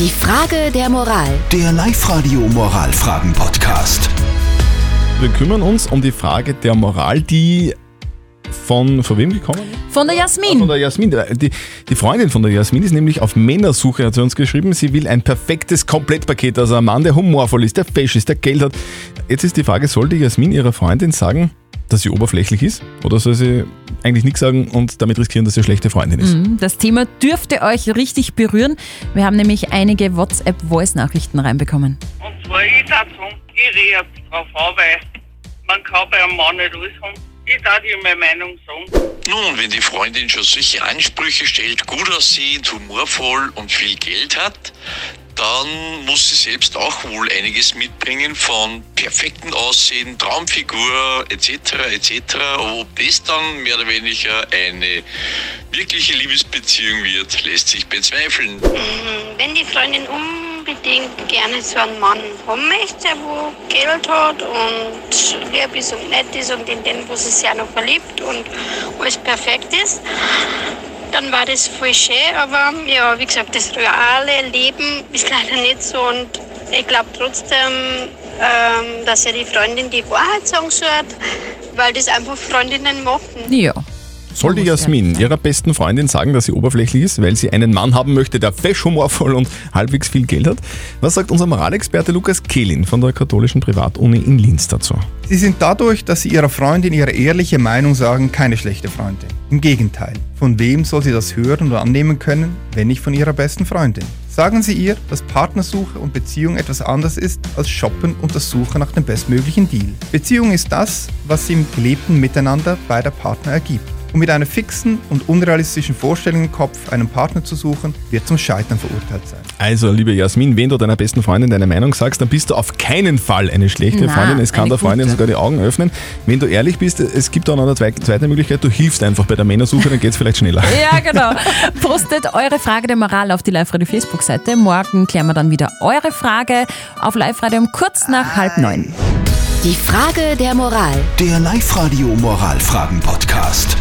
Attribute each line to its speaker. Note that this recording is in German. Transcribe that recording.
Speaker 1: Die Frage der Moral.
Speaker 2: Der Live-Radio Moralfragen-Podcast.
Speaker 3: Wir kümmern uns um die Frage der Moral, die von, von wem gekommen ist?
Speaker 4: Von der
Speaker 3: Ah,
Speaker 4: Jasmin.
Speaker 3: Von der Jasmin. Die, die Freundin von der Jasmin ist nämlich auf Männersuche, hat sie uns geschrieben. Sie will ein perfektes Komplettpaket, also ein Mann, der humorvoll ist, der fesch ist, der Geld hat. Jetzt ist die Frage, soll die Jasmin ihrer Freundin sagen, dass sie oberflächlich ist? Oder soll sie eigentlich nichts sagen und damit riskieren, dass sie eine schlechte Freundin ist?
Speaker 4: Das Thema dürfte euch richtig berühren. Wir haben nämlich einige WhatsApp-Voice-Nachrichten reinbekommen.
Speaker 5: Und zwar, ich sagen, ich rehe drauf an, weil man kann bei einem Mann nicht alles haben. Ich darf dir meine Meinung sagen.
Speaker 6: Nun, wenn die Freundin schon solche Ansprüche stellt, gut aussehend, humorvoll und viel Geld hat, dann muss sie selbst auch wohl einiges mitbringen von perfektem Aussehen, Traumfigur etc. etc. Ob das dann mehr oder weniger eine wirkliche Liebesbeziehung wird, lässt sich bezweifeln.
Speaker 7: Wenn die Freundin unbedingt gerne so einen Mann haben möchte, wo Geld hat und lieb ist und nett ist und in den, wo sie sich auch noch verliebt und alles perfekt ist, dann war das voll schön. Aber ja, wie gesagt, das reale Leben ist leider nicht so und ich glaube trotzdem, ähm, dass ja die Freundin die Wahrheit sagen sollte, weil das einfach Freundinnen machen.
Speaker 4: Ja.
Speaker 3: Soll die
Speaker 4: muss
Speaker 3: Jasmin ihrer besten Freundin sagen, dass sie oberflächlich ist, weil sie einen Mann haben möchte, der fesch, humorvoll und halbwegs viel Geld hat? Was sagt unser Moralexperte Lukas Kehlin von der katholischen Privatuni in Linz dazu?
Speaker 8: Sie sind dadurch, dass Sie Ihrer Freundin Ihre ehrliche Meinung sagen, keine schlechte Freundin. Im Gegenteil. Von wem soll sie das hören und annehmen können, wenn nicht von Ihrer besten Freundin? Sagen Sie ihr, dass Partnersuche und Beziehung etwas anderes ist als Shoppen und das Suche nach dem bestmöglichen Deal. Beziehung ist das, was sie im gelebten Miteinander beider Partner ergibt. Und mit einer fixen und unrealistischen Vorstellung im Kopf, einen Partner zu suchen, wird zum Scheitern verurteilt sein.
Speaker 3: Also, liebe Jasmin, wenn du deiner besten Freundin deine Meinung sagst, dann bist du auf keinen Fall eine schlechte
Speaker 4: Na,
Speaker 3: Freundin. Es kann der Freundin
Speaker 4: gute.
Speaker 3: sogar die Augen öffnen. Wenn du ehrlich bist, es gibt auch noch eine zwe- zweite Möglichkeit, du hilfst einfach bei der Männersuche, dann geht es vielleicht schneller.
Speaker 4: Ja, genau. Postet eure Frage der Moral auf die Live-Radio-Facebook-Seite. Morgen klären wir dann wieder eure Frage auf Live-Radio um kurz nach halb neun.
Speaker 1: Die Frage der Moral.
Speaker 2: Der Live-Radio Moralfragen-Podcast.